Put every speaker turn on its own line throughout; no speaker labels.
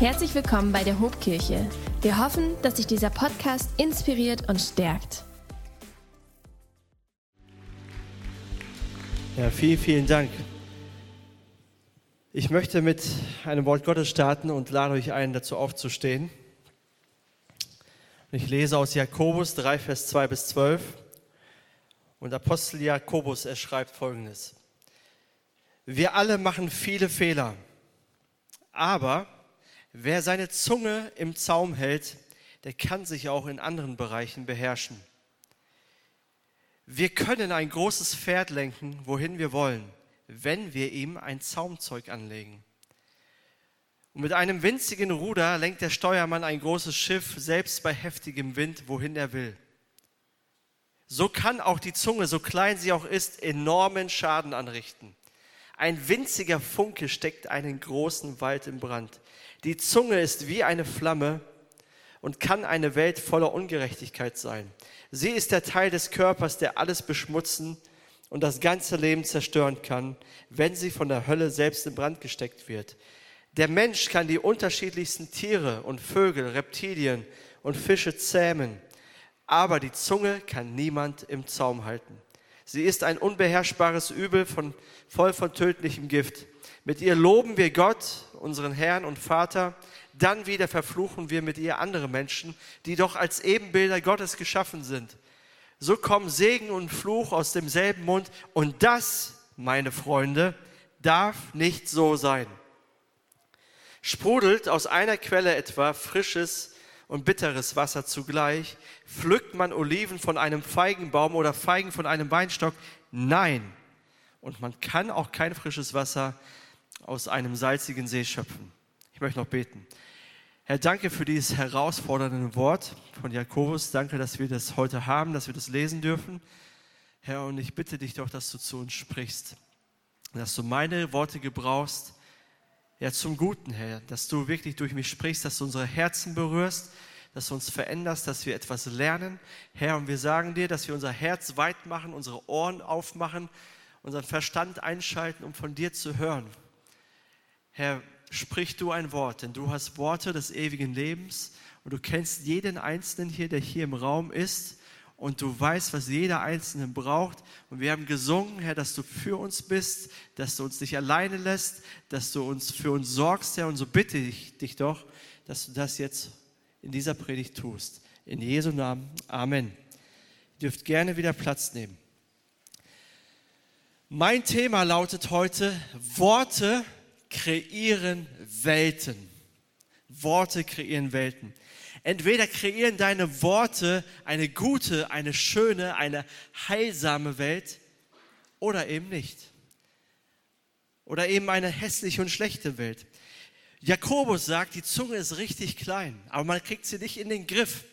Herzlich willkommen bei der Hobkirche. Wir hoffen, dass sich dieser Podcast inspiriert und stärkt.
Ja, vielen, vielen Dank. Ich möchte mit einem Wort Gottes starten und lade euch ein, dazu aufzustehen. Ich lese aus Jakobus 3, Vers 2 bis 12. Und Apostel Jakobus, er schreibt folgendes. Wir alle machen viele Fehler, aber Wer seine Zunge im Zaum hält, der kann sich auch in anderen Bereichen beherrschen. Wir können ein großes Pferd lenken, wohin wir wollen, wenn wir ihm ein Zaumzeug anlegen. Und mit einem winzigen Ruder lenkt der Steuermann ein großes Schiff, selbst bei heftigem Wind, wohin er will. So kann auch die Zunge, so klein sie auch ist, enormen Schaden anrichten. Ein winziger Funke steckt einen großen Wald in Brand. Die Zunge ist wie eine Flamme und kann eine Welt voller Ungerechtigkeit sein. Sie ist der Teil des Körpers, der alles beschmutzen und das ganze Leben zerstören kann, wenn sie von der Hölle selbst in Brand gesteckt wird. Der Mensch kann die unterschiedlichsten Tiere und Vögel, Reptilien und Fische zähmen, aber die Zunge kann niemand im Zaum halten. Sie ist ein unbeherrschbares Übel, von, voll von tödlichem Gift. Mit ihr loben wir Gott, unseren Herrn und Vater, dann wieder verfluchen wir mit ihr andere Menschen, die doch als Ebenbilder Gottes geschaffen sind. So kommen Segen und Fluch aus demselben Mund und das, meine Freunde, darf nicht so sein. Sprudelt aus einer Quelle etwa frisches und bitteres Wasser zugleich, pflückt man Oliven von einem Feigenbaum oder Feigen von einem Weinstock? Nein. Und man kann auch kein frisches Wasser aus einem salzigen See schöpfen. Ich möchte noch beten. Herr, danke für dieses herausfordernde Wort von Jakobus. Danke, dass wir das heute haben, dass wir das lesen dürfen. Herr, und ich bitte dich doch, dass du zu uns sprichst, dass du meine Worte gebrauchst, ja, zum Guten, Herr, dass du wirklich durch mich sprichst, dass du unsere Herzen berührst, dass du uns veränderst, dass wir etwas lernen. Herr, und wir sagen dir, dass wir unser Herz weit machen, unsere Ohren aufmachen, unseren Verstand einschalten, um von dir zu hören, Herr, sprich du ein Wort, denn du hast Worte des ewigen Lebens und du kennst jeden Einzelnen hier, der hier im Raum ist und du weißt, was jeder Einzelne braucht. Und wir haben gesungen, Herr, dass du für uns bist, dass du uns nicht alleine lässt, dass du uns für uns sorgst, Herr. Und so bitte ich dich doch, dass du das jetzt in dieser Predigt tust. In Jesu Namen. Amen. Ihr dürft gerne wieder Platz nehmen. Mein Thema lautet heute Worte kreieren Welten. Worte kreieren Welten. Entweder kreieren deine Worte eine gute, eine schöne, eine heilsame Welt oder eben nicht. Oder eben eine hässliche und schlechte Welt. Jakobus sagt, die Zunge ist richtig klein, aber man kriegt sie nicht in den Griff.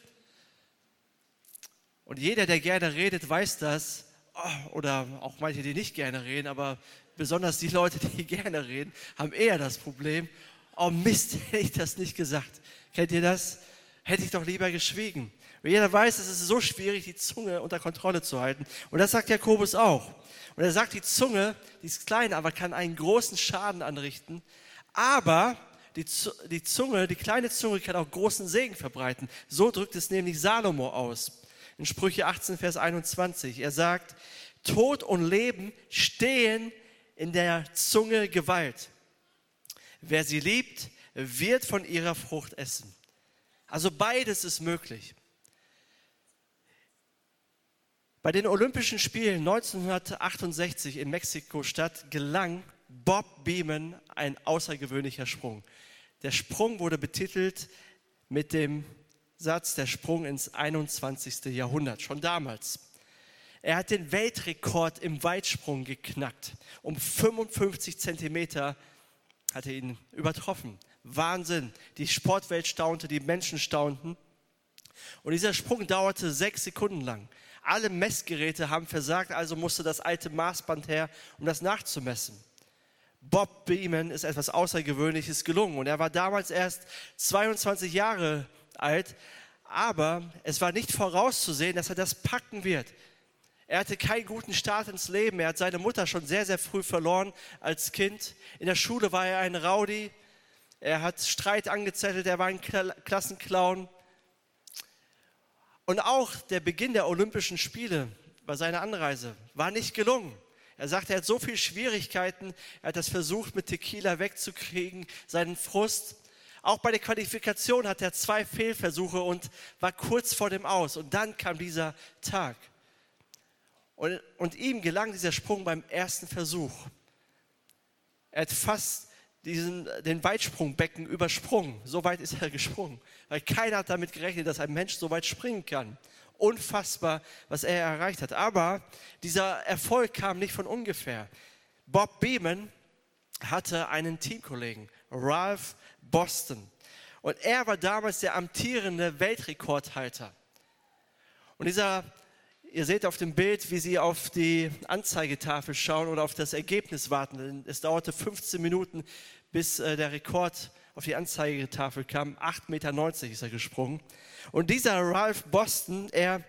Und jeder, der gerne redet, weiß das. Oh, oder auch manche, die nicht gerne reden, aber besonders die Leute, die gerne reden, haben eher das Problem, oh Mist, hätte ich das nicht gesagt. Kennt ihr das? Hätte ich doch lieber geschwiegen. Und jeder weiß, es ist so schwierig, die Zunge unter Kontrolle zu halten. Und das sagt Jakobus auch. Und er sagt, die Zunge, die ist klein, aber kann einen großen Schaden anrichten. Aber die, die Zunge, die kleine Zunge kann auch großen Segen verbreiten. So drückt es nämlich Salomo aus. In Sprüche 18, Vers 21. Er sagt, Tod und Leben stehen in der Zunge Gewalt. Wer sie liebt, wird von ihrer Frucht essen. Also beides ist möglich. Bei den Olympischen Spielen 1968 in Mexiko-Stadt gelang Bob Beeman ein außergewöhnlicher Sprung. Der Sprung wurde betitelt mit dem Satz, der Sprung ins 21. Jahrhundert, schon damals. Er hat den Weltrekord im Weitsprung geknackt. Um 55 Zentimeter hat er ihn übertroffen. Wahnsinn. Die Sportwelt staunte, die Menschen staunten. Und dieser Sprung dauerte sechs Sekunden lang. Alle Messgeräte haben versagt, also musste das alte Maßband her, um das nachzumessen. Bob Beeman ist etwas Außergewöhnliches gelungen und er war damals erst 22 Jahre alt, aber es war nicht vorauszusehen, dass er das packen wird. Er hatte keinen guten Start ins Leben. Er hat seine Mutter schon sehr, sehr früh verloren als Kind. In der Schule war er ein Rowdy. Er hat Streit angezettelt, er war ein Klassenclown. Und auch der Beginn der Olympischen Spiele bei seiner Anreise war nicht gelungen. Er sagt, er hat so viele Schwierigkeiten, er hat das versucht, mit Tequila wegzukriegen, seinen Frust. Auch bei der Qualifikation hat er zwei Fehlversuche und war kurz vor dem Aus. Und dann kam dieser Tag. Und, und ihm gelang dieser Sprung beim ersten Versuch. Er hat fast diesen, den Weitsprungbecken übersprungen. So weit ist er gesprungen. Weil keiner hat damit gerechnet, dass ein Mensch so weit springen kann unfassbar, was er erreicht hat. Aber dieser Erfolg kam nicht von ungefähr. Bob Beeman hatte einen Teamkollegen, Ralph Boston. Und er war damals der amtierende Weltrekordhalter. Und dieser, ihr seht auf dem Bild, wie sie auf die Anzeigetafel schauen oder auf das Ergebnis warten. Es dauerte 15 Minuten, bis äh, der Rekord auf die Anzeigetafel kam. 8,90 Meter ist er gesprungen. Und dieser Ralph Boston, er,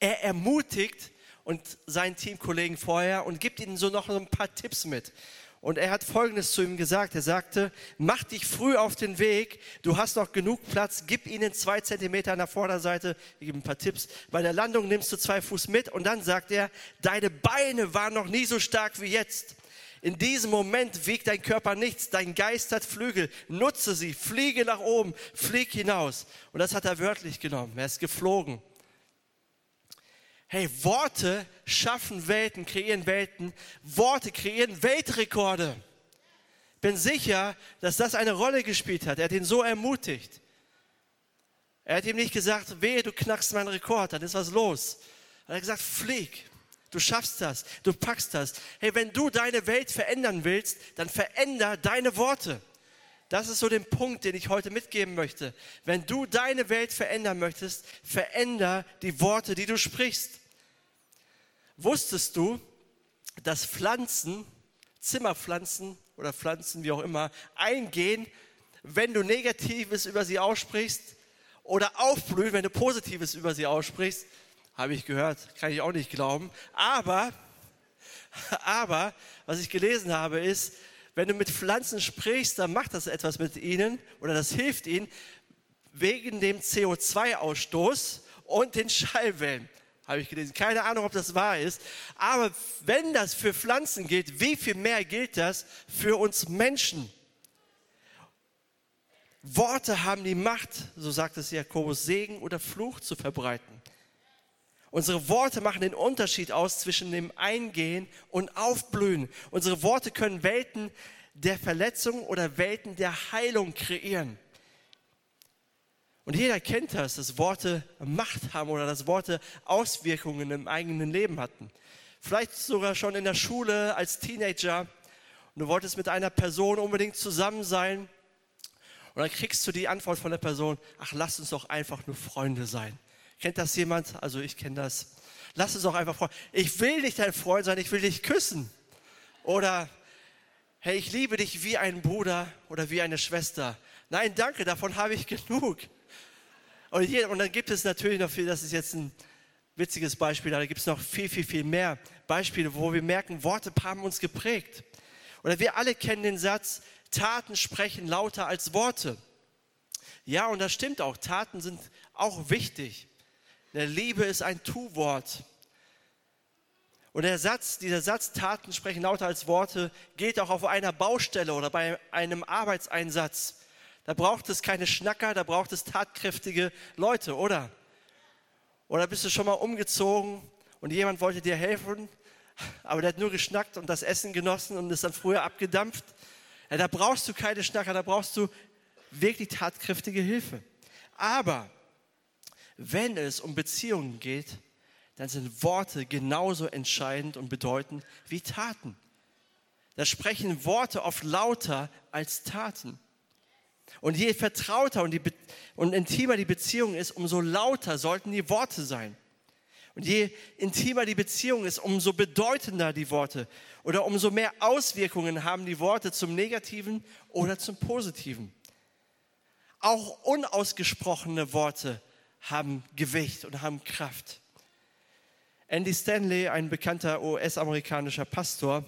er ermutigt und seinen Teamkollegen vorher und gibt ihnen so noch ein paar Tipps mit. Und er hat Folgendes zu ihm gesagt. Er sagte, mach dich früh auf den Weg. Du hast noch genug Platz. Gib ihnen zwei Zentimeter an der Vorderseite. Ich gebe ein paar Tipps. Bei der Landung nimmst du zwei Fuß mit. Und dann sagt er, deine Beine waren noch nie so stark wie jetzt. In diesem Moment wiegt dein Körper nichts, dein Geist hat Flügel, nutze sie, fliege nach oben, flieg hinaus. Und das hat er wörtlich genommen, er ist geflogen. Hey, Worte schaffen Welten, kreieren Welten, Worte kreieren Weltrekorde. Bin sicher, dass das eine Rolle gespielt hat. Er hat ihn so ermutigt. Er hat ihm nicht gesagt, wehe, du knackst meinen Rekord, dann ist was los. Er hat gesagt, flieg. Du schaffst das, du packst das. Hey, wenn du deine Welt verändern willst, dann veränder deine Worte. Das ist so der Punkt, den ich heute mitgeben möchte. Wenn du deine Welt verändern möchtest, veränder die Worte, die du sprichst. Wusstest du, dass Pflanzen, Zimmerpflanzen oder Pflanzen, wie auch immer, eingehen, wenn du Negatives über sie aussprichst oder aufblühen, wenn du Positives über sie aussprichst? Habe ich gehört, kann ich auch nicht glauben. Aber, aber, was ich gelesen habe, ist, wenn du mit Pflanzen sprichst, dann macht das etwas mit ihnen oder das hilft ihnen wegen dem CO2-Ausstoß und den Schallwellen. Habe ich gelesen. Keine Ahnung, ob das wahr ist. Aber wenn das für Pflanzen gilt, wie viel mehr gilt das für uns Menschen? Worte haben die Macht, so sagt es Jakobus, Segen oder Fluch zu verbreiten. Unsere Worte machen den Unterschied aus zwischen dem Eingehen und Aufblühen. Unsere Worte können Welten der Verletzung oder Welten der Heilung kreieren. Und jeder kennt das, dass Worte Macht haben oder dass Worte Auswirkungen im eigenen Leben hatten. Vielleicht sogar schon in der Schule als Teenager und du wolltest mit einer Person unbedingt zusammen sein und dann kriegst du die Antwort von der Person, ach lass uns doch einfach nur Freunde sein. Kennt das jemand? Also ich kenne das. Lass es auch einfach Freund. Ich will nicht dein Freund sein, ich will dich küssen. Oder hey, ich liebe dich wie ein Bruder oder wie eine Schwester. Nein, danke, davon habe ich genug. Und, hier, und dann gibt es natürlich noch viel, das ist jetzt ein witziges Beispiel, da gibt es noch viel, viel, viel mehr Beispiele, wo wir merken, Worte haben uns geprägt. Oder wir alle kennen den Satz, Taten sprechen lauter als Worte. Ja, und das stimmt auch. Taten sind auch wichtig. Liebe ist ein Tu-Wort. Und der Satz, dieser Satz, Taten sprechen lauter als Worte, gilt auch auf einer Baustelle oder bei einem Arbeitseinsatz. Da braucht es keine Schnacker, da braucht es tatkräftige Leute, oder? Oder bist du schon mal umgezogen und jemand wollte dir helfen, aber der hat nur geschnackt und das Essen genossen und ist dann früher abgedampft? Ja, da brauchst du keine Schnacker, da brauchst du wirklich tatkräftige Hilfe. Aber wenn es um Beziehungen geht, dann sind Worte genauso entscheidend und bedeutend wie Taten. Da sprechen Worte oft lauter als Taten. Und je vertrauter und, und intimer die Beziehung ist, umso lauter sollten die Worte sein. Und je intimer die Beziehung ist, umso bedeutender die Worte oder umso mehr Auswirkungen haben die Worte zum Negativen oder zum Positiven. Auch unausgesprochene Worte haben Gewicht und haben Kraft. Andy Stanley, ein bekannter US-amerikanischer Pastor,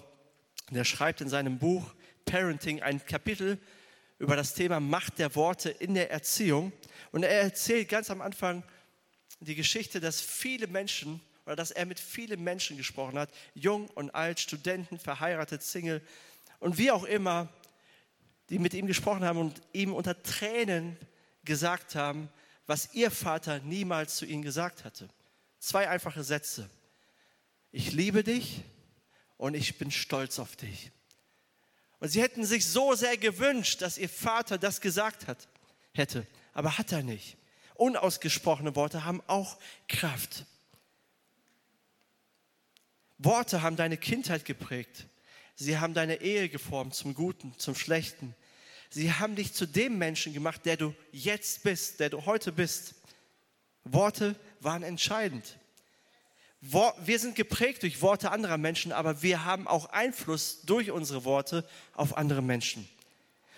der schreibt in seinem Buch Parenting ein Kapitel über das Thema Macht der Worte in der Erziehung. Und er erzählt ganz am Anfang die Geschichte, dass viele Menschen oder dass er mit vielen Menschen gesprochen hat, jung und alt, Studenten, verheiratet, Single und wie auch immer, die mit ihm gesprochen haben und ihm unter Tränen gesagt haben, was ihr Vater niemals zu ihnen gesagt hatte. Zwei einfache Sätze. Ich liebe dich und ich bin stolz auf dich. Und sie hätten sich so sehr gewünscht, dass ihr Vater das gesagt hat, hätte, aber hat er nicht. Unausgesprochene Worte haben auch Kraft. Worte haben deine Kindheit geprägt. Sie haben deine Ehe geformt zum Guten, zum Schlechten. Sie haben dich zu dem Menschen gemacht, der du jetzt bist, der du heute bist. Worte waren entscheidend. Wir sind geprägt durch Worte anderer Menschen, aber wir haben auch Einfluss durch unsere Worte auf andere Menschen.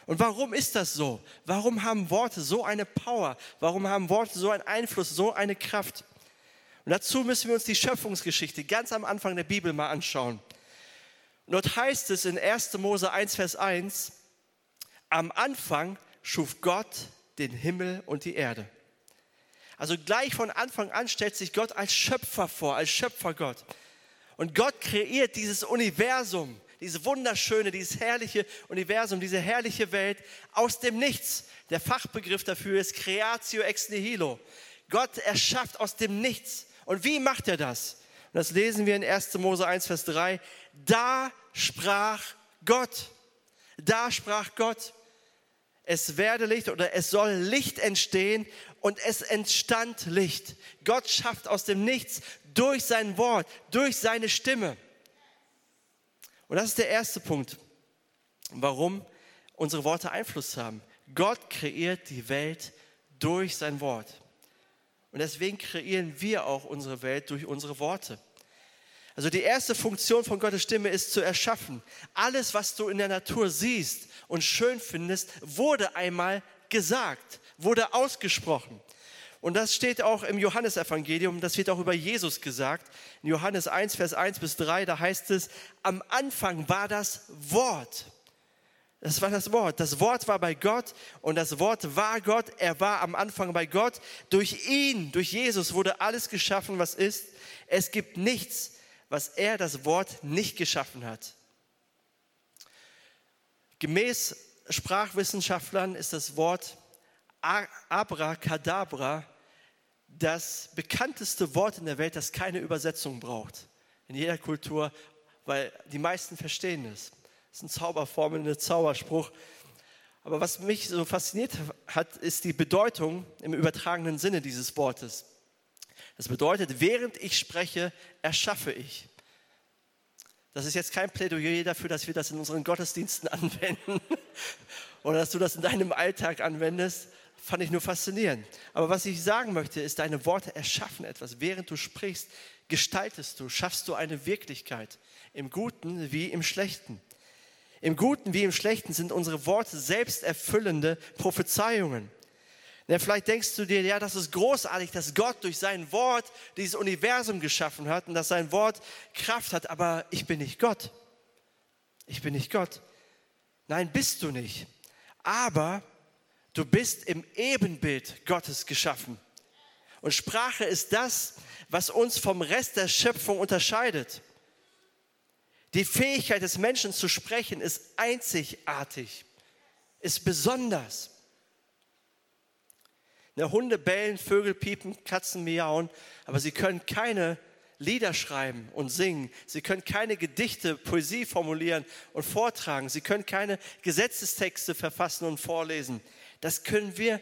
Und warum ist das so? Warum haben Worte so eine Power? Warum haben Worte so einen Einfluss, so eine Kraft? Und dazu müssen wir uns die Schöpfungsgeschichte ganz am Anfang der Bibel mal anschauen. Und dort heißt es in 1. Mose 1, Vers 1, am Anfang schuf Gott den Himmel und die Erde. Also gleich von Anfang an stellt sich Gott als Schöpfer vor, als Schöpfergott. Und Gott kreiert dieses Universum, dieses wunderschöne, dieses herrliche Universum, diese herrliche Welt aus dem Nichts. Der Fachbegriff dafür ist Creatio ex nihilo. Gott erschafft aus dem Nichts. Und wie macht er das? Und das lesen wir in 1. Mose 1, Vers 3. Da sprach Gott. Da sprach Gott. Es werde Licht oder es soll Licht entstehen und es entstand Licht. Gott schafft aus dem Nichts durch sein Wort, durch seine Stimme. Und das ist der erste Punkt, warum unsere Worte Einfluss haben. Gott kreiert die Welt durch sein Wort. Und deswegen kreieren wir auch unsere Welt durch unsere Worte. Also die erste Funktion von Gottes Stimme ist zu erschaffen. Alles, was du in der Natur siehst und schön findest, wurde einmal gesagt, wurde ausgesprochen. Und das steht auch im Johannesevangelium, das wird auch über Jesus gesagt. In Johannes 1, Vers 1 bis 3, da heißt es, am Anfang war das Wort. Das war das Wort. Das Wort war bei Gott und das Wort war Gott. Er war am Anfang bei Gott. Durch ihn, durch Jesus wurde alles geschaffen, was ist. Es gibt nichts, was er, das Wort, nicht geschaffen hat. Gemäß Sprachwissenschaftlern ist das Wort Abracadabra das bekannteste Wort in der Welt, das keine Übersetzung braucht. In jeder Kultur, weil die meisten verstehen es. Das ist eine Zauberformel, ein Zauberspruch. Aber was mich so fasziniert hat, ist die Bedeutung im übertragenen Sinne dieses Wortes. Das bedeutet, während ich spreche, erschaffe ich. Das ist jetzt kein Plädoyer dafür, dass wir das in unseren Gottesdiensten anwenden oder dass du das in deinem Alltag anwendest. Fand ich nur faszinierend. Aber was ich sagen möchte, ist, deine Worte erschaffen etwas. Während du sprichst, gestaltest du, schaffst du eine Wirklichkeit. Im Guten wie im Schlechten. Im Guten wie im Schlechten sind unsere Worte selbsterfüllende Prophezeiungen. Ja, vielleicht denkst du dir, ja, das ist großartig, dass Gott durch sein Wort dieses Universum geschaffen hat und dass sein Wort Kraft hat, aber ich bin nicht Gott. Ich bin nicht Gott. Nein, bist du nicht. Aber du bist im Ebenbild Gottes geschaffen. Und Sprache ist das, was uns vom Rest der Schöpfung unterscheidet. Die Fähigkeit des Menschen zu sprechen ist einzigartig, ist besonders. Ne, Hunde bellen, Vögel piepen, Katzen miauen, aber sie können keine Lieder schreiben und singen. Sie können keine Gedichte, Poesie formulieren und vortragen. Sie können keine Gesetzestexte verfassen und vorlesen. Das können wir,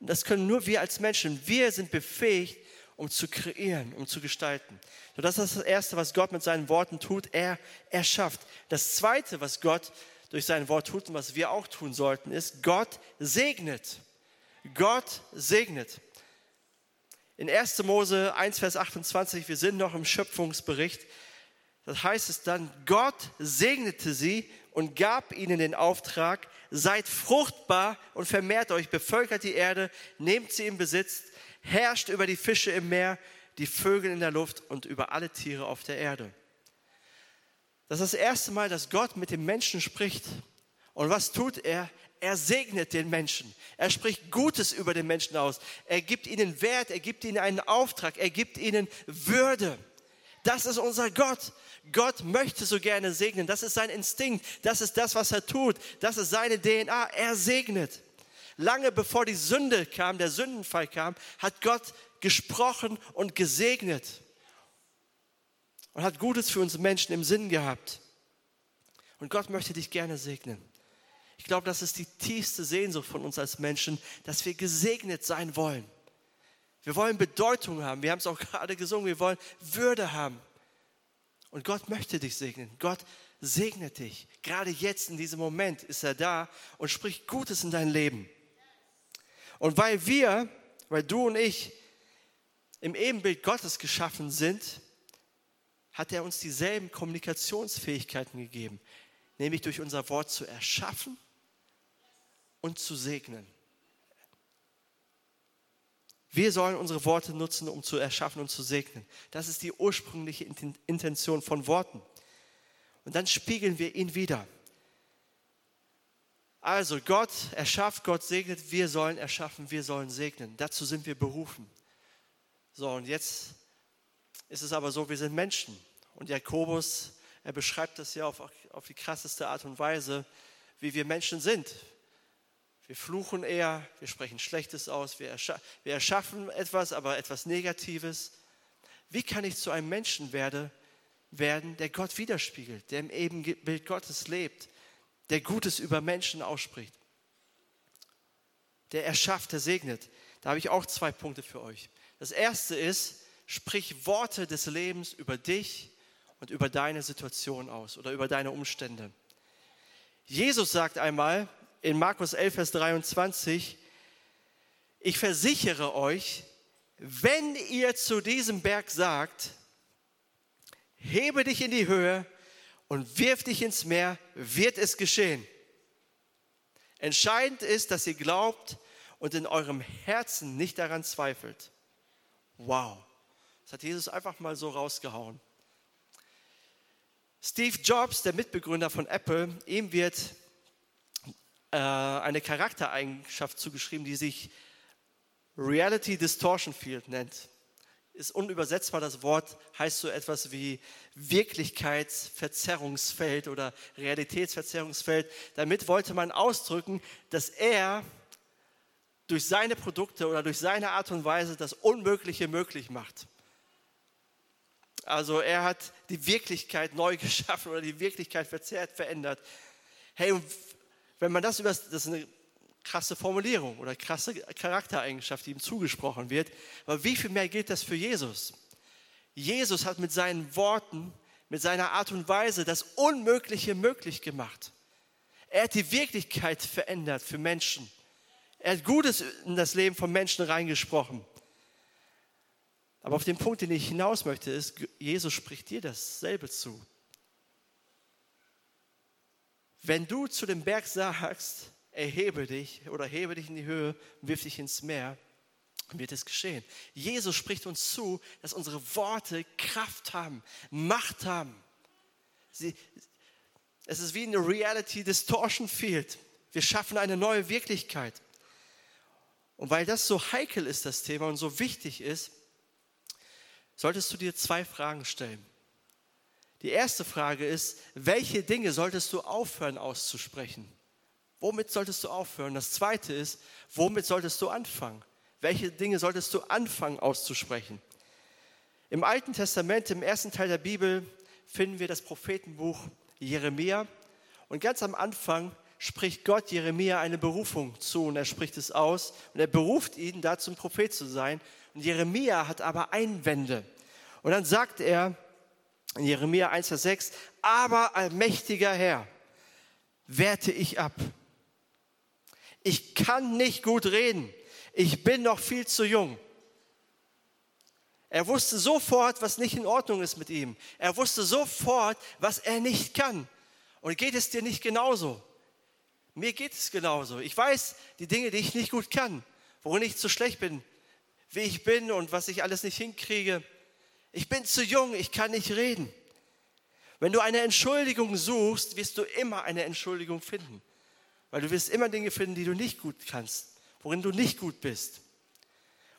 das können nur wir als Menschen. Wir sind befähigt, um zu kreieren, um zu gestalten. So, das ist das Erste, was Gott mit seinen Worten tut. Er erschafft. Das Zweite, was Gott durch sein Wort tut und was wir auch tun sollten, ist, Gott segnet. Gott segnet. In 1. Mose 1, Vers 28, wir sind noch im Schöpfungsbericht, das heißt es dann, Gott segnete sie und gab ihnen den Auftrag, seid fruchtbar und vermehrt euch, bevölkert die Erde, nehmt sie in Besitz, herrscht über die Fische im Meer, die Vögel in der Luft und über alle Tiere auf der Erde. Das ist das erste Mal, dass Gott mit dem Menschen spricht. Und was tut er? Er segnet den Menschen. Er spricht Gutes über den Menschen aus. Er gibt ihnen Wert, er gibt ihnen einen Auftrag, er gibt ihnen Würde. Das ist unser Gott. Gott möchte so gerne segnen. Das ist sein Instinkt. Das ist das, was er tut. Das ist seine DNA. Er segnet. Lange bevor die Sünde kam, der Sündenfall kam, hat Gott gesprochen und gesegnet und hat Gutes für uns Menschen im Sinn gehabt. Und Gott möchte dich gerne segnen. Ich glaube, das ist die tiefste Sehnsucht von uns als Menschen, dass wir gesegnet sein wollen. Wir wollen Bedeutung haben. Wir haben es auch gerade gesungen. Wir wollen Würde haben. Und Gott möchte dich segnen. Gott segnet dich. Gerade jetzt in diesem Moment ist er da und spricht Gutes in dein Leben. Und weil wir, weil du und ich im Ebenbild Gottes geschaffen sind, hat er uns dieselben Kommunikationsfähigkeiten gegeben, nämlich durch unser Wort zu erschaffen und zu segnen. Wir sollen unsere Worte nutzen, um zu erschaffen und zu segnen. Das ist die ursprüngliche Intention von Worten. Und dann spiegeln wir ihn wieder. Also Gott erschafft, Gott segnet, wir sollen erschaffen, wir sollen segnen. Dazu sind wir berufen. So, und jetzt ist es aber so, wir sind Menschen. Und Jakobus, er beschreibt das ja auf, auf die krasseste Art und Weise, wie wir Menschen sind. Wir fluchen eher, wir sprechen Schlechtes aus, wir, erscha wir erschaffen etwas, aber etwas Negatives. Wie kann ich zu einem Menschen werde, werden, der Gott widerspiegelt, der im Ebenbild Gottes lebt, der Gutes über Menschen ausspricht? Der erschafft, der segnet. Da habe ich auch zwei Punkte für euch. Das erste ist, sprich Worte des Lebens über dich und über deine Situation aus oder über deine Umstände. Jesus sagt einmal, in Markus 11, Vers 23, ich versichere euch, wenn ihr zu diesem Berg sagt, hebe dich in die Höhe und wirf dich ins Meer, wird es geschehen. Entscheidend ist, dass ihr glaubt und in eurem Herzen nicht daran zweifelt. Wow, das hat Jesus einfach mal so rausgehauen. Steve Jobs, der Mitbegründer von Apple, ihm wird eine Charaktereigenschaft zugeschrieben, die sich Reality Distortion Field nennt. Ist unübersetzbar, das Wort heißt so etwas wie Wirklichkeitsverzerrungsfeld oder Realitätsverzerrungsfeld. Damit wollte man ausdrücken, dass er durch seine Produkte oder durch seine Art und Weise das Unmögliche möglich macht. Also er hat die Wirklichkeit neu geschaffen oder die Wirklichkeit verzerrt, verändert. Hey, wenn man das über, das ist eine krasse Formulierung oder krasse Charaktereigenschaft, die ihm zugesprochen wird, aber wie viel mehr gilt das für Jesus? Jesus hat mit seinen Worten, mit seiner Art und Weise das Unmögliche möglich gemacht. Er hat die Wirklichkeit verändert für Menschen. Er hat Gutes in das Leben von Menschen reingesprochen. Aber auf den Punkt, den ich hinaus möchte, ist, Jesus spricht dir dasselbe zu. Wenn du zu dem Berg sagst, erhebe dich oder hebe dich in die Höhe wirf dich ins Meer, wird es geschehen. Jesus spricht uns zu, dass unsere Worte Kraft haben, Macht haben. Sie, es ist wie eine Reality Distortion Field. Wir schaffen eine neue Wirklichkeit. Und weil das so heikel ist, das Thema, und so wichtig ist, solltest du dir zwei Fragen stellen. Die erste Frage ist, welche Dinge solltest du aufhören auszusprechen? Womit solltest du aufhören? Das zweite ist, womit solltest du anfangen? Welche Dinge solltest du anfangen auszusprechen? Im Alten Testament, im ersten Teil der Bibel, finden wir das Prophetenbuch Jeremia. Und ganz am Anfang spricht Gott Jeremia eine Berufung zu und er spricht es aus und er beruft ihn, da zum Prophet zu sein. Und Jeremia hat aber Einwände. Und dann sagt er in Jeremia 1, Vers 6, aber allmächtiger Herr, werte ich ab. Ich kann nicht gut reden. Ich bin noch viel zu jung. Er wusste sofort, was nicht in Ordnung ist mit ihm. Er wusste sofort, was er nicht kann. Und geht es dir nicht genauso? Mir geht es genauso. Ich weiß die Dinge, die ich nicht gut kann, worin ich zu schlecht bin, wie ich bin und was ich alles nicht hinkriege. Ich bin zu jung, ich kann nicht reden. Wenn du eine Entschuldigung suchst, wirst du immer eine Entschuldigung finden. Weil du wirst immer Dinge finden, die du nicht gut kannst, worin du nicht gut bist.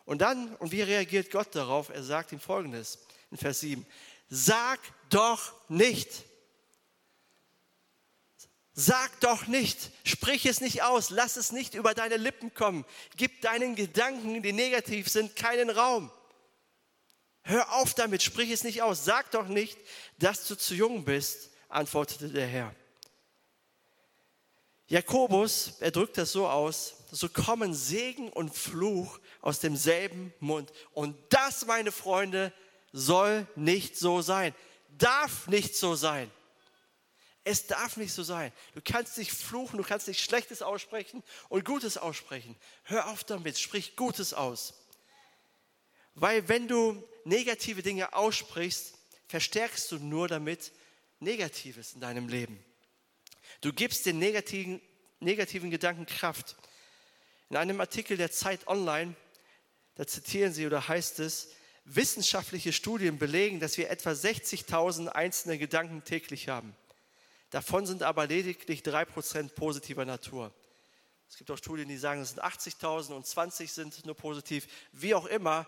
Und dann, und wie reagiert Gott darauf? Er sagt ihm folgendes in Vers 7. Sag doch nicht. Sag doch nicht, sprich es nicht aus, lass es nicht über deine Lippen kommen. Gib deinen Gedanken, die negativ sind, keinen Raum. Hör auf damit, sprich es nicht aus. Sag doch nicht, dass du zu jung bist, antwortete der Herr. Jakobus, er drückt das so aus, so kommen Segen und Fluch aus demselben Mund. Und das, meine Freunde, soll nicht so sein. Darf nicht so sein. Es darf nicht so sein. Du kannst nicht fluchen, du kannst nicht Schlechtes aussprechen und Gutes aussprechen. Hör auf damit, sprich Gutes aus. Weil wenn du negative Dinge aussprichst, verstärkst du nur damit Negatives in deinem Leben. Du gibst den negativen, negativen Gedanken Kraft. In einem Artikel der Zeit Online, da zitieren sie oder heißt es, wissenschaftliche Studien belegen, dass wir etwa 60.000 einzelne Gedanken täglich haben. Davon sind aber lediglich 3% positiver Natur. Es gibt auch Studien, die sagen, es sind 80.000 und 20 sind nur positiv. Wie auch immer,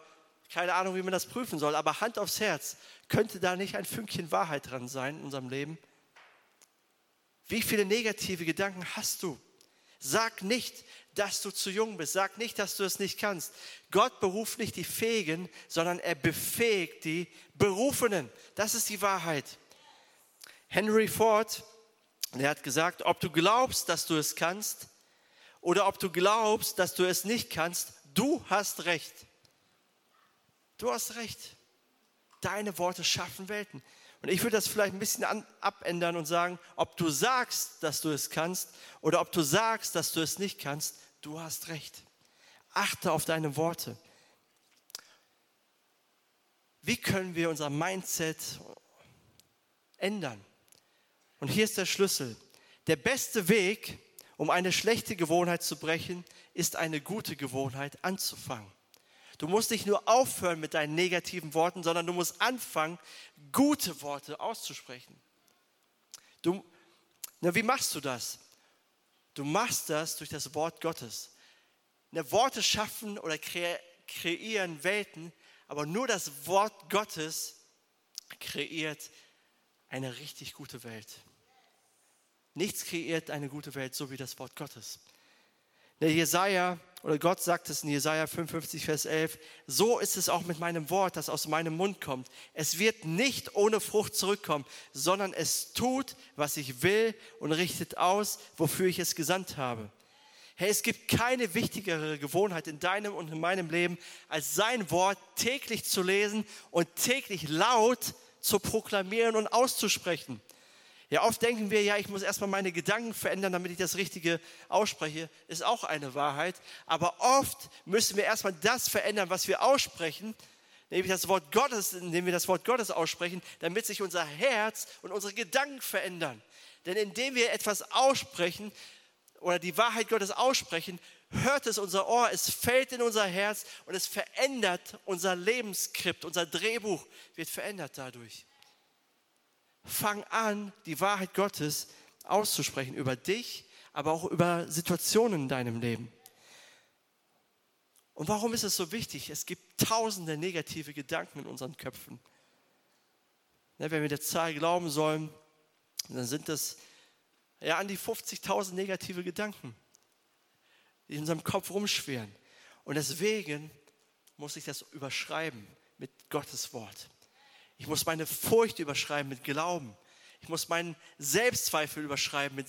keine Ahnung, wie man das prüfen soll, aber Hand aufs Herz, könnte da nicht ein Fünkchen Wahrheit dran sein in unserem Leben? Wie viele negative Gedanken hast du? Sag nicht, dass du zu jung bist. Sag nicht, dass du es nicht kannst. Gott beruft nicht die Fähigen, sondern er befähigt die Berufenen. Das ist die Wahrheit. Henry Ford, der hat gesagt, ob du glaubst, dass du es kannst oder ob du glaubst, dass du es nicht kannst, du hast recht. Du hast recht. Deine Worte schaffen Welten. Und ich würde das vielleicht ein bisschen an, abändern und sagen, ob du sagst, dass du es kannst oder ob du sagst, dass du es nicht kannst, du hast recht. Achte auf deine Worte. Wie können wir unser Mindset ändern? Und hier ist der Schlüssel. Der beste Weg, um eine schlechte Gewohnheit zu brechen, ist eine gute Gewohnheit anzufangen. Du musst nicht nur aufhören mit deinen negativen Worten, sondern du musst anfangen, gute Worte auszusprechen. Du, na, wie machst du das? Du machst das durch das Wort Gottes. Na, Worte schaffen oder kre kreieren Welten, aber nur das Wort Gottes kreiert eine richtig gute Welt. Nichts kreiert eine gute Welt so wie das Wort Gottes. Der Jesaja oder Gott sagt es in Jesaja 55, Vers 11, so ist es auch mit meinem Wort, das aus meinem Mund kommt. Es wird nicht ohne Frucht zurückkommen, sondern es tut, was ich will und richtet aus, wofür ich es gesandt habe. Hey, es gibt keine wichtigere Gewohnheit in deinem und in meinem Leben, als sein Wort täglich zu lesen und täglich laut zu proklamieren und auszusprechen. Ja, oft denken wir, ja, ich muss erstmal meine Gedanken verändern, damit ich das Richtige ausspreche. Ist auch eine Wahrheit. Aber oft müssen wir erstmal das verändern, was wir aussprechen, nämlich das Wort Gottes, indem wir das Wort Gottes aussprechen, damit sich unser Herz und unsere Gedanken verändern. Denn indem wir etwas aussprechen oder die Wahrheit Gottes aussprechen, hört es unser Ohr, es fällt in unser Herz und es verändert unser Lebensskript, unser Drehbuch wird verändert dadurch. Fang an, die Wahrheit Gottes auszusprechen über dich, aber auch über Situationen in deinem Leben. Und warum ist es so wichtig? Es gibt tausende negative Gedanken in unseren Köpfen. Ne, wenn wir der Zahl glauben sollen, dann sind das ja an die 50.000 negative Gedanken, die in unserem Kopf rumschwirren. Und deswegen muss ich das überschreiben mit Gottes Wort. Ich muss meine Furcht überschreiben mit Glauben. Ich muss meinen Selbstzweifel überschreiben mit,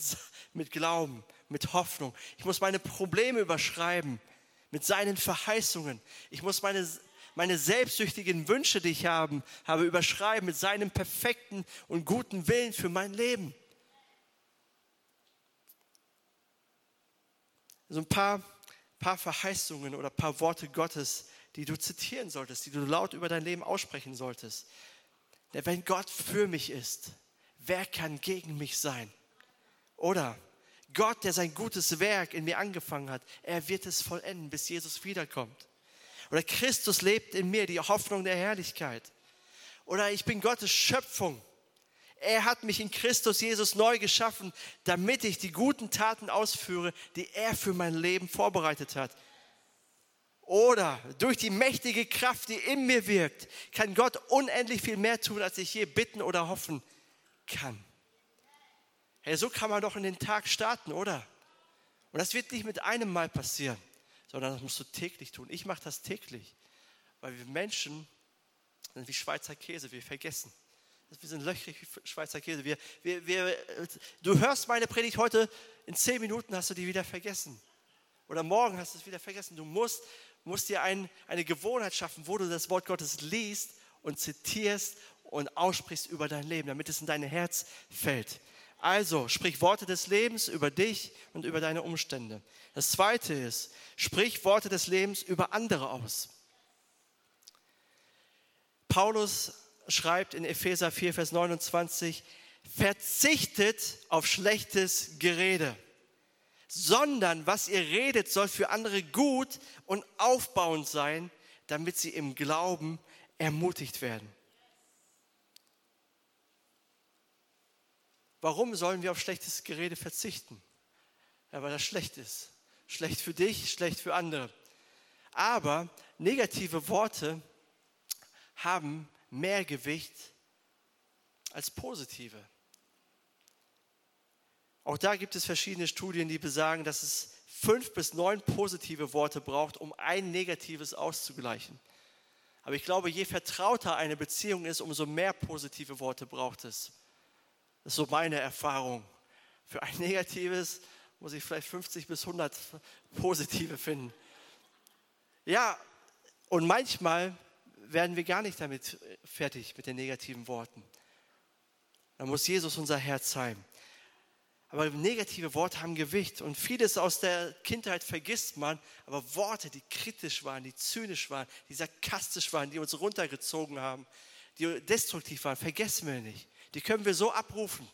mit Glauben, mit Hoffnung. Ich muss meine Probleme überschreiben mit seinen Verheißungen. Ich muss meine, meine selbstsüchtigen Wünsche, die ich haben, habe, überschreiben mit seinem perfekten und guten Willen für mein Leben. So ein paar, paar Verheißungen oder ein paar Worte Gottes, die du zitieren solltest, die du laut über dein Leben aussprechen solltest. Denn wenn Gott für mich ist, wer kann gegen mich sein? Oder Gott, der sein gutes Werk in mir angefangen hat, er wird es vollenden, bis Jesus wiederkommt. Oder Christus lebt in mir, die Hoffnung der Herrlichkeit. Oder ich bin Gottes Schöpfung. Er hat mich in Christus Jesus neu geschaffen, damit ich die guten Taten ausführe, die er für mein Leben vorbereitet hat. Oder durch die mächtige Kraft, die in mir wirkt, kann Gott unendlich viel mehr tun, als ich je bitten oder hoffen kann. Hey, so kann man doch in den Tag starten, oder? Und das wird nicht mit einem Mal passieren, sondern das musst du täglich tun. Ich mache das täglich, weil wir Menschen sind wie Schweizer Käse, wir vergessen. Wir sind löchrig wie Schweizer Käse. Wir, wir, wir, du hörst meine Predigt heute, in zehn Minuten hast du die wieder vergessen. Oder morgen hast du es wieder vergessen. Du musst, musst dir ein, eine Gewohnheit schaffen, wo du das Wort Gottes liest und zitierst und aussprichst über dein Leben, damit es in dein Herz fällt. Also, sprich Worte des Lebens über dich und über deine Umstände. Das zweite ist, sprich Worte des Lebens über andere aus. Paulus schreibt in Epheser 4, Vers 29, verzichtet auf schlechtes Gerede, sondern was ihr redet, soll für andere gut und aufbauend sein, damit sie im Glauben ermutigt werden. Warum sollen wir auf schlechtes Gerede verzichten? Ja, weil das schlecht ist. Schlecht für dich, schlecht für andere. Aber negative Worte haben mehr Gewicht als positive. Auch da gibt es verschiedene Studien, die besagen, dass es fünf bis neun positive Worte braucht, um ein negatives auszugleichen. Aber ich glaube, je vertrauter eine Beziehung ist, umso mehr positive Worte braucht es. Das ist so meine Erfahrung. Für ein negatives muss ich vielleicht 50 bis 100 positive finden. Ja, und manchmal werden wir gar nicht damit fertig mit den negativen Worten. Da muss Jesus unser Herz sein. Aber negative Worte haben Gewicht und vieles aus der Kindheit vergisst man. Aber Worte, die kritisch waren, die zynisch waren, die sarkastisch waren, die uns runtergezogen haben, die destruktiv waren, vergessen wir nicht. Die können wir so abrufen.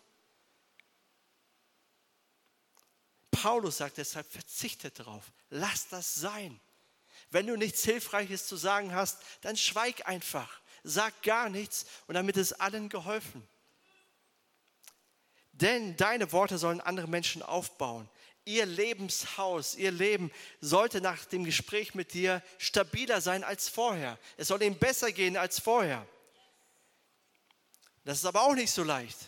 Paulus sagt deshalb, verzichtet darauf. Lass das sein. Wenn du nichts Hilfreiches zu sagen hast, dann schweig einfach. Sag gar nichts und damit ist allen geholfen. Denn deine Worte sollen andere Menschen aufbauen. Ihr Lebenshaus, ihr Leben sollte nach dem Gespräch mit dir stabiler sein als vorher. Es soll ihm besser gehen als vorher. Das ist aber auch nicht so leicht.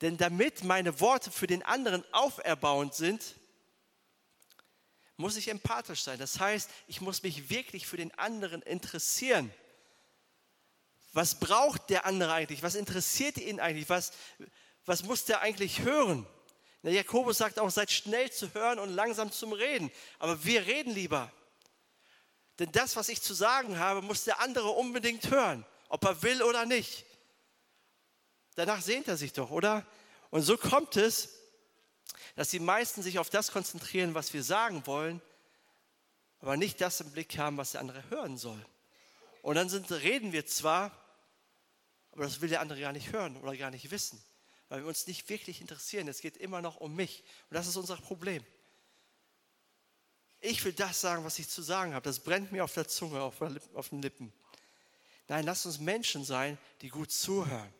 Denn damit meine Worte für den anderen auferbauend sind, muss ich empathisch sein. Das heißt, ich muss mich wirklich für den anderen interessieren. Was braucht der andere eigentlich? Was interessiert ihn eigentlich? Was, was muss der eigentlich hören? Der Jakobus sagt auch, seid schnell zu hören und langsam zum Reden. Aber wir reden lieber. Denn das, was ich zu sagen habe, muss der andere unbedingt hören, ob er will oder nicht. Danach sehnt er sich doch, oder? Und so kommt es, dass die meisten sich auf das konzentrieren, was wir sagen wollen, aber nicht das im Blick haben, was der andere hören soll. Und dann sind, reden wir zwar, aber das will der andere gar nicht hören oder gar nicht wissen, weil wir uns nicht wirklich interessieren. Es geht immer noch um mich. Und das ist unser Problem. Ich will das sagen, was ich zu sagen habe. Das brennt mir auf der Zunge, auf, den Lippen. Nein, lasst uns Menschen sein, die gut zuhören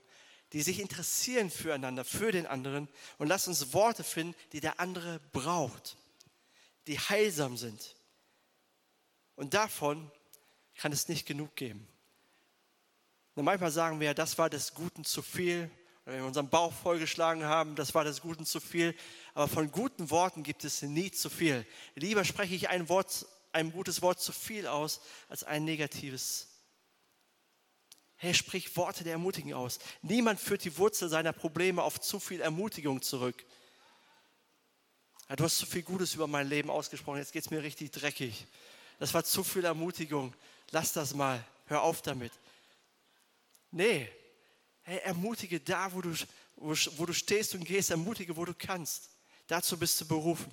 die sich interessieren füreinander, für den anderen und lass uns Worte finden, die der andere braucht, die heilsam sind. Und davon kann es nicht genug geben. Und manchmal sagen wir, das war des Guten zu viel. Wenn wir unseren Bauch vollgeschlagen haben, das war des Guten zu viel. Aber von guten Worten gibt es nie zu viel. Lieber spreche ich ein Wort, ein gutes Wort zu viel aus, als ein negatives Hey, sprich Worte der Ermutigung aus. Niemand führt die Wurzel seiner Probleme auf zu viel Ermutigung zurück. Ja, du hast zu viel Gutes über mein Leben ausgesprochen, jetzt geht es mir richtig dreckig. Das war zu viel Ermutigung. Lass das mal. Hör auf damit. Nee, hey, ermutige da, wo du, wo, du stehst und gehst. Ermutige, wo du kannst. Dazu bist du berufen.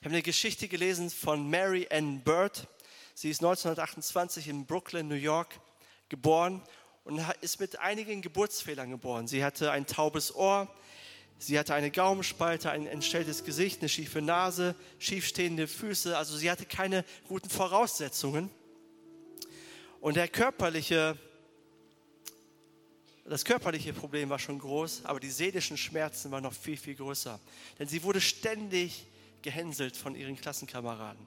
Ich habe eine Geschichte gelesen von Mary Ann Bird. Sie ist 1928 in Brooklyn, New York geboren und ist mit einigen Geburtsfehlern geboren. Sie hatte ein taubes Ohr, sie hatte eine Gaumenspalte, ein entstelltes Gesicht, eine schiefe Nase, schiefstehende Füße. Also sie hatte keine guten Voraussetzungen. Und der körperliche das körperliche Problem war schon groß, aber die seelischen Schmerzen waren noch viel, viel größer. Denn sie wurde ständig gehänselt von ihren Klassenkameraden.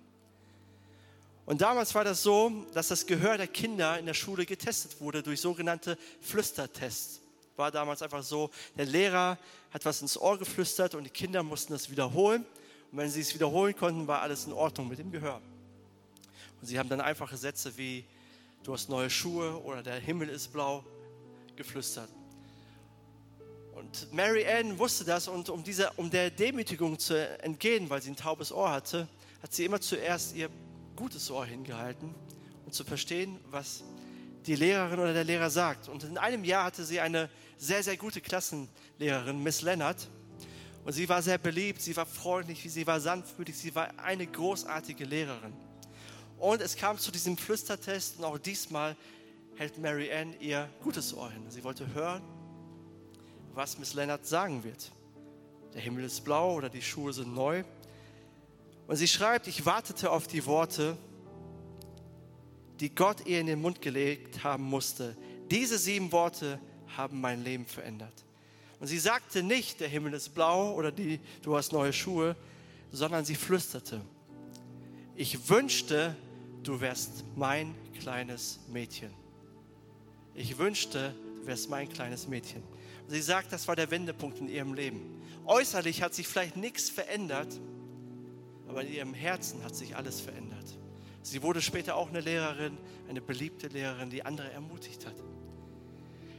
Und damals war das so, dass das Gehör der Kinder in der Schule getestet wurde durch sogenannte Flüstertests. War damals einfach so, der Lehrer hat was ins Ohr geflüstert und die Kinder mussten das wiederholen. Und wenn sie es wiederholen konnten, war alles in Ordnung mit dem Gehör. Und sie haben dann einfache Sätze wie, du hast neue Schuhe oder der Himmel ist blau geflüstert. Und Mary Ann wusste das und um, dieser, um der Demütigung zu entgehen, weil sie ein taubes Ohr hatte, hat sie immer zuerst ihr gutes Ohr hingehalten und zu verstehen, was die Lehrerin oder der Lehrer sagt. Und in einem Jahr hatte sie eine sehr, sehr gute Klassenlehrerin, Miss Leonard. Und sie war sehr beliebt, sie war freundlich, sie war sanftmütig, sie war eine großartige Lehrerin. Und es kam zu diesem Flüstertest und auch diesmal hält Mary Ann ihr gutes Ohr hin. Sie wollte hören, was Miss Leonard sagen wird. Der Himmel ist blau oder die Schuhe sind neu. Und sie schreibt, ich wartete auf die Worte, die Gott ihr in den Mund gelegt haben musste. Diese sieben Worte haben mein Leben verändert. Und sie sagte nicht, der Himmel ist blau oder die, du hast neue Schuhe, sondern sie flüsterte, ich wünschte, du wärst mein kleines Mädchen. Ich wünschte, du wärst mein kleines Mädchen. Und sie sagt, das war der Wendepunkt in ihrem Leben. Äußerlich hat sich vielleicht nichts verändert, aber in ihrem Herzen hat sich alles verändert. Sie wurde später auch eine Lehrerin, eine beliebte Lehrerin, die andere ermutigt hat.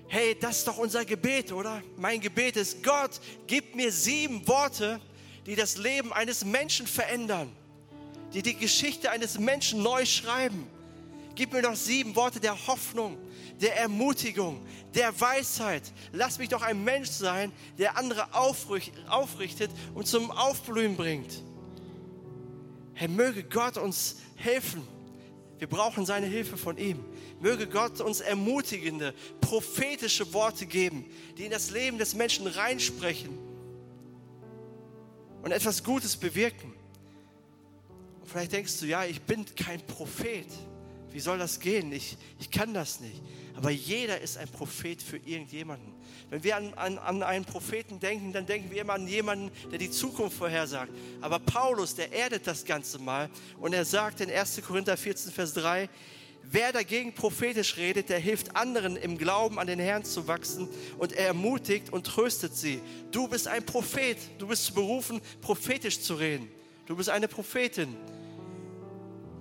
Hey, das ist doch unser Gebet, oder? Mein Gebet ist, Gott, gib mir sieben Worte, die das Leben eines Menschen verändern die die Geschichte eines Menschen neu schreiben. Gib mir doch sieben Worte der Hoffnung, der Ermutigung, der Weisheit. Lass mich doch ein Mensch sein, der andere aufrichtet und zum Aufblühen bringt. Herr, möge Gott uns helfen. Wir brauchen seine Hilfe von ihm. Möge Gott uns ermutigende, prophetische Worte geben, die in das Leben des Menschen reinsprechen und etwas Gutes bewirken. Vielleicht denkst du, ja, ich bin kein Prophet. Wie soll das gehen? Ich, ich kann das nicht. Aber jeder ist ein Prophet für irgendjemanden. Wenn wir an, an, an einen Propheten denken, dann denken wir immer an jemanden, der die Zukunft vorhersagt. Aber Paulus, der erdet das Ganze mal und er sagt in 1. Korinther 14, Vers 3, Wer dagegen prophetisch redet, der hilft anderen im Glauben an den Herrn zu wachsen und er ermutigt und tröstet sie. Du bist ein Prophet, du bist berufen, prophetisch zu reden. Du bist eine Prophetin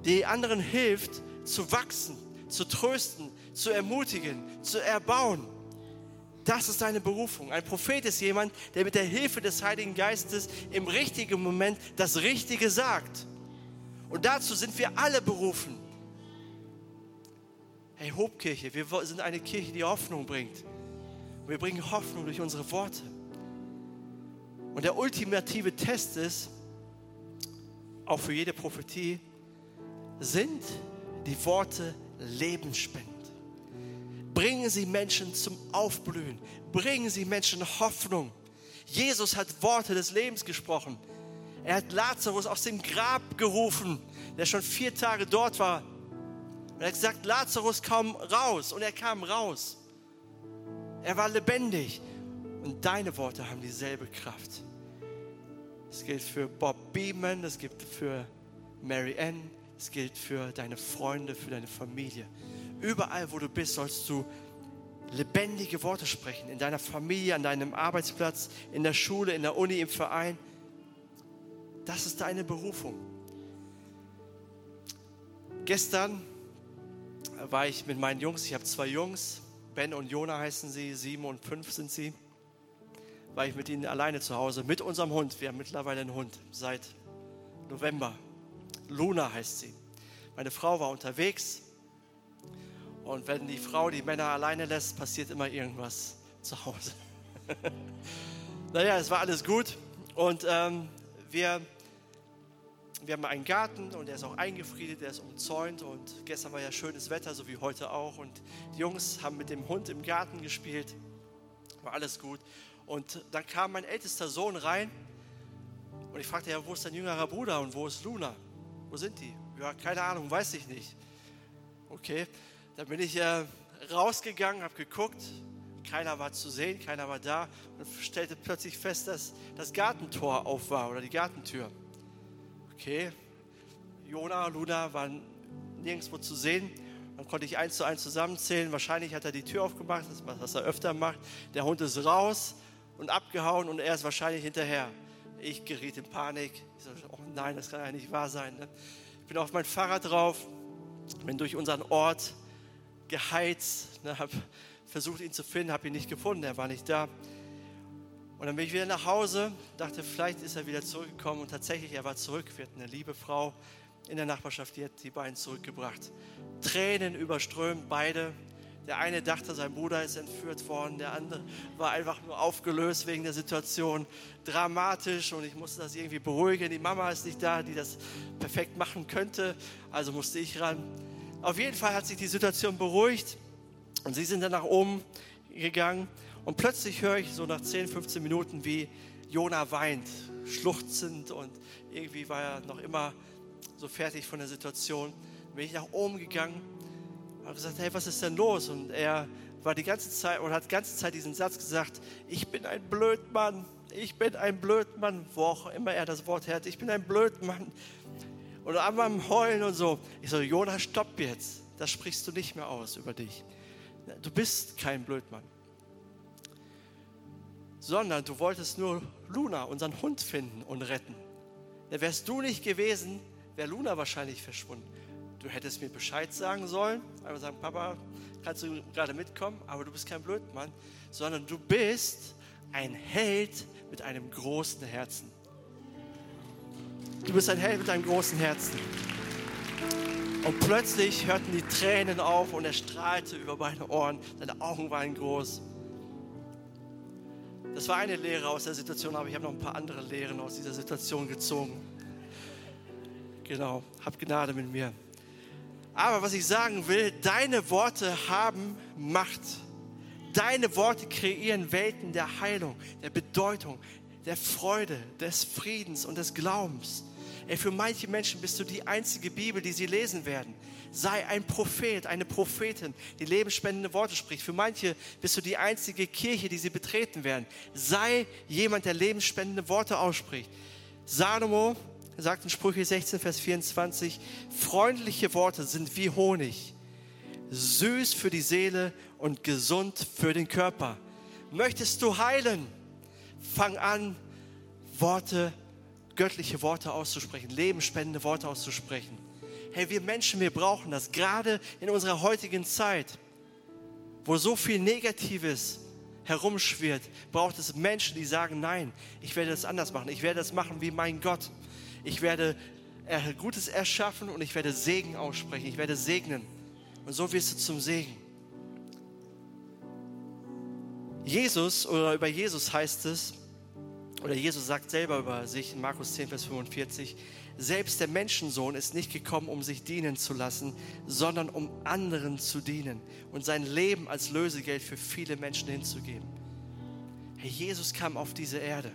die anderen hilft, zu wachsen, zu trösten, zu ermutigen, zu erbauen. Das ist deine Berufung. Ein Prophet ist jemand, der mit der Hilfe des Heiligen Geistes im richtigen Moment das Richtige sagt. Und dazu sind wir alle berufen. Hey, Hobkirche, wir sind eine Kirche, die Hoffnung bringt. Wir bringen Hoffnung durch unsere Worte. Und der ultimative Test ist, auch für jede Prophetie, sind die Worte lebensspendend. Bringen sie Menschen zum Aufblühen. Bringen sie Menschen Hoffnung. Jesus hat Worte des Lebens gesprochen. Er hat Lazarus aus dem Grab gerufen, der schon vier Tage dort war. Und er hat gesagt, Lazarus komm raus. Und er kam raus. Er war lebendig. Und deine Worte haben dieselbe Kraft. Das gilt für Bob Beeman, das gilt für Mary Ann, es gilt für deine Freunde, für deine Familie. Überall, wo du bist, sollst du lebendige Worte sprechen. In deiner Familie, an deinem Arbeitsplatz, in der Schule, in der Uni, im Verein. Das ist deine Berufung. Gestern war ich mit meinen Jungs, ich habe zwei Jungs, Ben und Jona heißen sie, sieben und fünf sind sie, war ich mit ihnen alleine zu Hause, mit unserem Hund. Wir haben mittlerweile einen Hund seit November. Luna heißt sie. Meine Frau war unterwegs. Und wenn die Frau die Männer alleine lässt, passiert immer irgendwas zu Hause. naja, es war alles gut. Und ähm, wir, wir haben einen Garten und der ist auch eingefriedet, der ist umzäunt. Und gestern war ja schönes Wetter, so wie heute auch. Und die Jungs haben mit dem Hund im Garten gespielt, war alles gut. Und dann kam mein ältester Sohn rein. Und ich fragte ja, wo ist dein jüngerer Bruder und wo ist Luna? Wo sind die? Ja, keine Ahnung, weiß ich nicht. Okay, dann bin ich äh, rausgegangen, habe geguckt, Keiner war zu sehen, keiner war da und stellte plötzlich fest, dass das Gartentor auf war oder die Gartentür. Okay, Jona, Luna waren nirgendwo zu sehen. Dann konnte ich eins zu eins zusammenzählen. Wahrscheinlich hat er die Tür aufgemacht, das ist was er öfter macht. Der Hund ist raus und abgehauen und er ist wahrscheinlich hinterher. Ich geriet in Panik. Ich so, oh nein, das kann ja nicht wahr sein. Ne? Ich bin auf mein Fahrrad drauf, bin durch unseren Ort geheizt, ne, habe versucht, ihn zu finden, habe ihn nicht gefunden, er war nicht da. Und dann bin ich wieder nach Hause, dachte, vielleicht ist er wieder zurückgekommen und tatsächlich, er war zurück. Wir hatten eine liebe Frau in der Nachbarschaft, die hat die beiden zurückgebracht. Tränen überströmt, beide. Der eine dachte, sein Bruder ist entführt worden, der andere war einfach nur aufgelöst wegen der Situation. Dramatisch und ich musste das irgendwie beruhigen. Die Mama ist nicht da, die das perfekt machen könnte, also musste ich ran. Auf jeden Fall hat sich die Situation beruhigt und sie sind dann nach oben gegangen und plötzlich höre ich so nach 10, 15 Minuten, wie Jona weint, schluchzend und irgendwie war er noch immer so fertig von der Situation. Bin ich nach oben gegangen habe gesagt, hey, was ist denn los? Und er war die ganze Zeit und hat die ganze Zeit diesen Satz gesagt, ich bin ein Blödmann, ich bin ein Blödmann, wo auch immer er das Wort hört, ich bin ein Blödmann. Und am Heulen und so. Ich so, Jonas, stopp jetzt. Das sprichst du nicht mehr aus über dich. Du bist kein Blödmann. Sondern du wolltest nur Luna, unseren Hund, finden und retten. Da wärst du nicht gewesen, wäre Luna wahrscheinlich verschwunden. Du hättest mir Bescheid sagen sollen, einfach sagen, Papa, kannst du gerade mitkommen, aber du bist kein Blödmann, sondern du bist ein Held mit einem großen Herzen. Du bist ein Held mit einem großen Herzen. Und plötzlich hörten die Tränen auf und er strahlte über beide Ohren. Seine Augen waren groß. Das war eine Lehre aus der Situation, aber ich habe noch ein paar andere Lehren aus dieser Situation gezogen. Genau, hab Gnade mit mir. Aber was ich sagen will, deine Worte haben Macht. Deine Worte kreieren Welten der Heilung, der Bedeutung, der Freude, des Friedens und des Glaubens. Ey, für manche Menschen bist du die einzige Bibel, die sie lesen werden. Sei ein Prophet, eine Prophetin, die lebensspendende Worte spricht. Für manche bist du die einzige Kirche, die sie betreten werden. Sei jemand, der lebensspendende Worte ausspricht. Salomo sagt in Sprüche 16, Vers 24, freundliche Worte sind wie Honig, süß für die Seele und gesund für den Körper. Möchtest du heilen? Fang an, Worte göttliche Worte auszusprechen, lebensspendende Worte auszusprechen. Hey, wir Menschen, wir brauchen das, gerade in unserer heutigen Zeit, wo so viel Negatives herumschwirrt, braucht es Menschen, die sagen, nein, ich werde das anders machen, ich werde das machen wie mein Gott. Ich werde Gutes erschaffen und ich werde Segen aussprechen, ich werde segnen. Und so wirst du zum Segen. Jesus oder über Jesus heißt es, oder Jesus sagt selber über sich in Markus 10, Vers 45, selbst der Menschensohn ist nicht gekommen, um sich dienen zu lassen, sondern um anderen zu dienen und sein Leben als Lösegeld für viele Menschen hinzugeben. Herr Jesus kam auf diese Erde,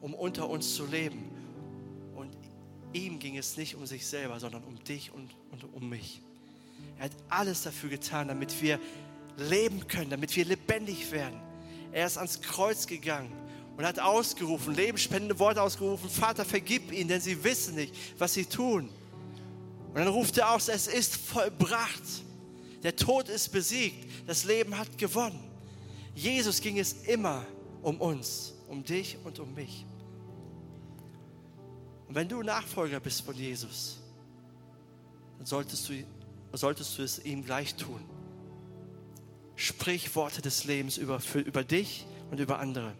um unter uns zu leben. Ihm ging es nicht um sich selber, sondern um dich und, und um mich. Er hat alles dafür getan, damit wir leben können, damit wir lebendig werden. Er ist ans Kreuz gegangen und hat ausgerufen, lebensspendende Worte ausgerufen, Vater, vergib ihnen, denn sie wissen nicht, was sie tun. Und dann ruft er aus, es ist vollbracht. Der Tod ist besiegt, das Leben hat gewonnen. Jesus ging es immer um uns, um dich und um mich. Und wenn du Nachfolger bist von Jesus, dann solltest du, solltest du es ihm gleich tun. Sprich Worte des Lebens über, für, über dich und über andere.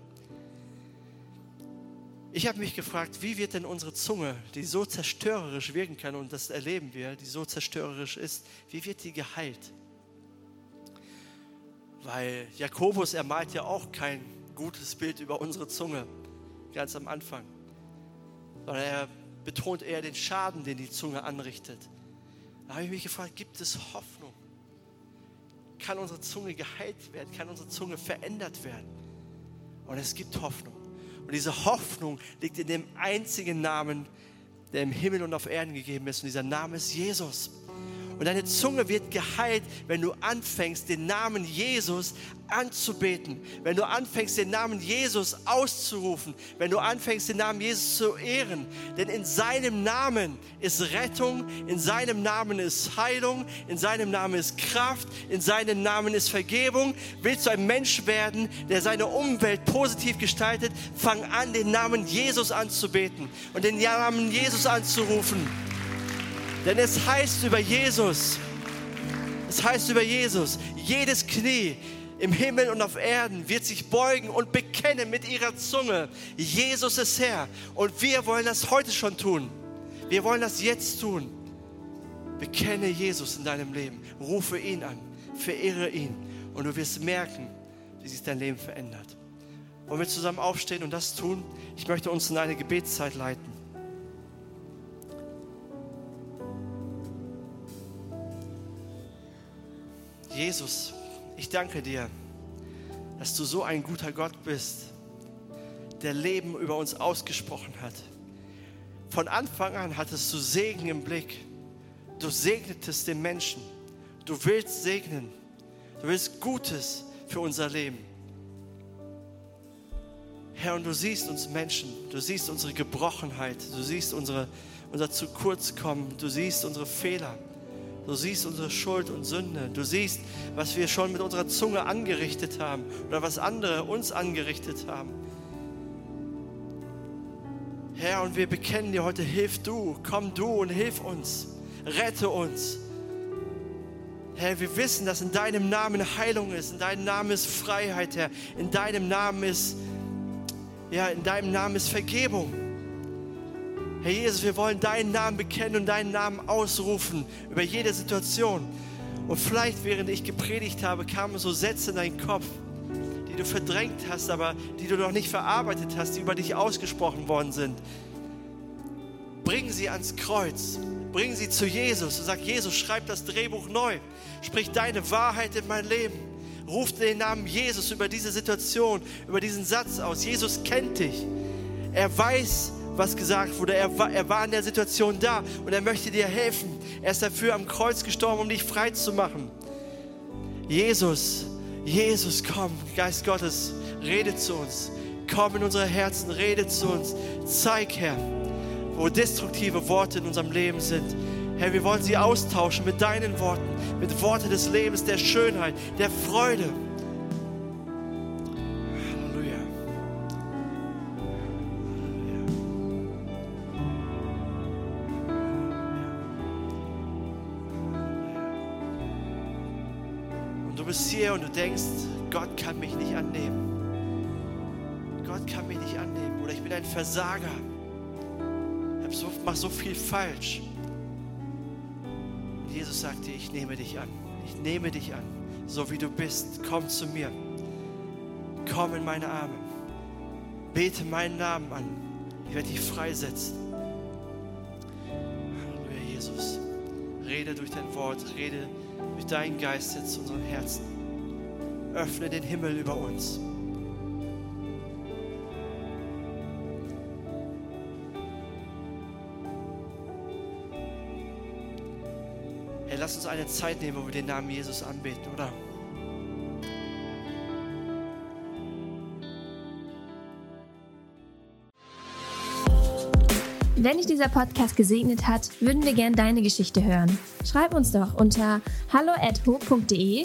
Ich habe mich gefragt, wie wird denn unsere Zunge, die so zerstörerisch wirken kann, und das erleben wir, die so zerstörerisch ist, wie wird die geheilt? Weil Jakobus, er malt ja auch kein gutes Bild über unsere Zunge, ganz am Anfang, sondern er betont eher den Schaden, den die Zunge anrichtet. Da habe ich mich gefragt, gibt es Hoffnung? Kann unsere Zunge geheilt werden? Kann unsere Zunge verändert werden? Und es gibt Hoffnung. Und diese Hoffnung liegt in dem einzigen Namen, der im Himmel und auf Erden gegeben ist. Und dieser Name ist Jesus. Und deine Zunge wird geheilt, wenn du anfängst, den Namen Jesus anzubeten, wenn du anfängst, den Namen Jesus auszurufen, wenn du anfängst, den Namen Jesus zu ehren. Denn in seinem Namen ist Rettung, in seinem Namen ist Heilung, in seinem Namen ist Kraft, in seinem Namen ist Vergebung. Willst du ein Mensch werden, der seine Umwelt positiv gestaltet, fang an, den Namen Jesus anzubeten und den Namen Jesus anzurufen. Denn es heißt über Jesus, es heißt über Jesus, jedes Knie im Himmel und auf Erden wird sich beugen und bekennen mit ihrer Zunge, Jesus ist Herr. Und wir wollen das heute schon tun. Wir wollen das jetzt tun. Bekenne Jesus in deinem Leben. Rufe ihn an. Verehre ihn. Und du wirst merken, wie sich dein Leben verändert. Wollen wir zusammen aufstehen und das tun? Ich möchte uns in eine Gebetszeit leiten. Jesus, ich danke dir, dass du so ein guter Gott bist, der Leben über uns ausgesprochen hat. Von Anfang an hattest du Segen im Blick. Du segnetest den Menschen. Du willst segnen. Du willst Gutes für unser Leben. Herr, und du siehst uns Menschen, du siehst unsere Gebrochenheit, du siehst unsere, unser zu kurz kommen, du siehst unsere Fehler. Du siehst unsere Schuld und Sünde. Du siehst, was wir schon mit unserer Zunge angerichtet haben oder was andere uns angerichtet haben. Herr, und wir bekennen dir heute, hilf du, komm du und hilf uns, rette uns. Herr, wir wissen, dass in deinem Namen Heilung ist, in deinem Namen ist Freiheit, Herr, in deinem Namen ist, ja, in deinem Namen ist Vergebung. Herr Jesus, wir wollen deinen Namen bekennen und deinen Namen ausrufen über jede Situation. Und vielleicht, während ich gepredigt habe, kamen so Sätze in deinen Kopf, die du verdrängt hast, aber die du noch nicht verarbeitet hast, die über dich ausgesprochen worden sind. Bring sie ans Kreuz. Bring sie zu Jesus und sag, Jesus, schreib das Drehbuch neu. Sprich deine Wahrheit in mein Leben. Ruf den Namen Jesus über diese Situation, über diesen Satz aus. Jesus kennt dich. Er weiß, was gesagt wurde. Er war, er war in der Situation da und er möchte dir helfen. Er ist dafür am Kreuz gestorben, um dich frei zu machen. Jesus, Jesus, komm, Geist Gottes, rede zu uns. Komm in unsere Herzen, rede zu uns. Zeig, Herr, wo destruktive Worte in unserem Leben sind. Herr, wir wollen sie austauschen mit deinen Worten, mit Worten des Lebens, der Schönheit, der Freude. Hier und du denkst, Gott kann mich nicht annehmen. Gott kann mich nicht annehmen. Oder ich bin ein Versager. Ich so, mache so viel falsch. Und Jesus sagt dir, ich nehme dich an. Ich nehme dich an, so wie du bist. Komm zu mir. Komm in meine Arme. Bete meinen Namen an. Ich werde dich freisetzen. Halleluja, Jesus. Rede durch dein Wort. Rede durch deinen Geist jetzt zu unseren Herzen. Öffne den Himmel über uns. Hey, lass uns eine Zeit nehmen, wo wir den Namen Jesus anbeten, oder?
Wenn dich dieser Podcast gesegnet hat, würden wir gerne deine Geschichte hören. Schreib uns doch unter hallo@ho.de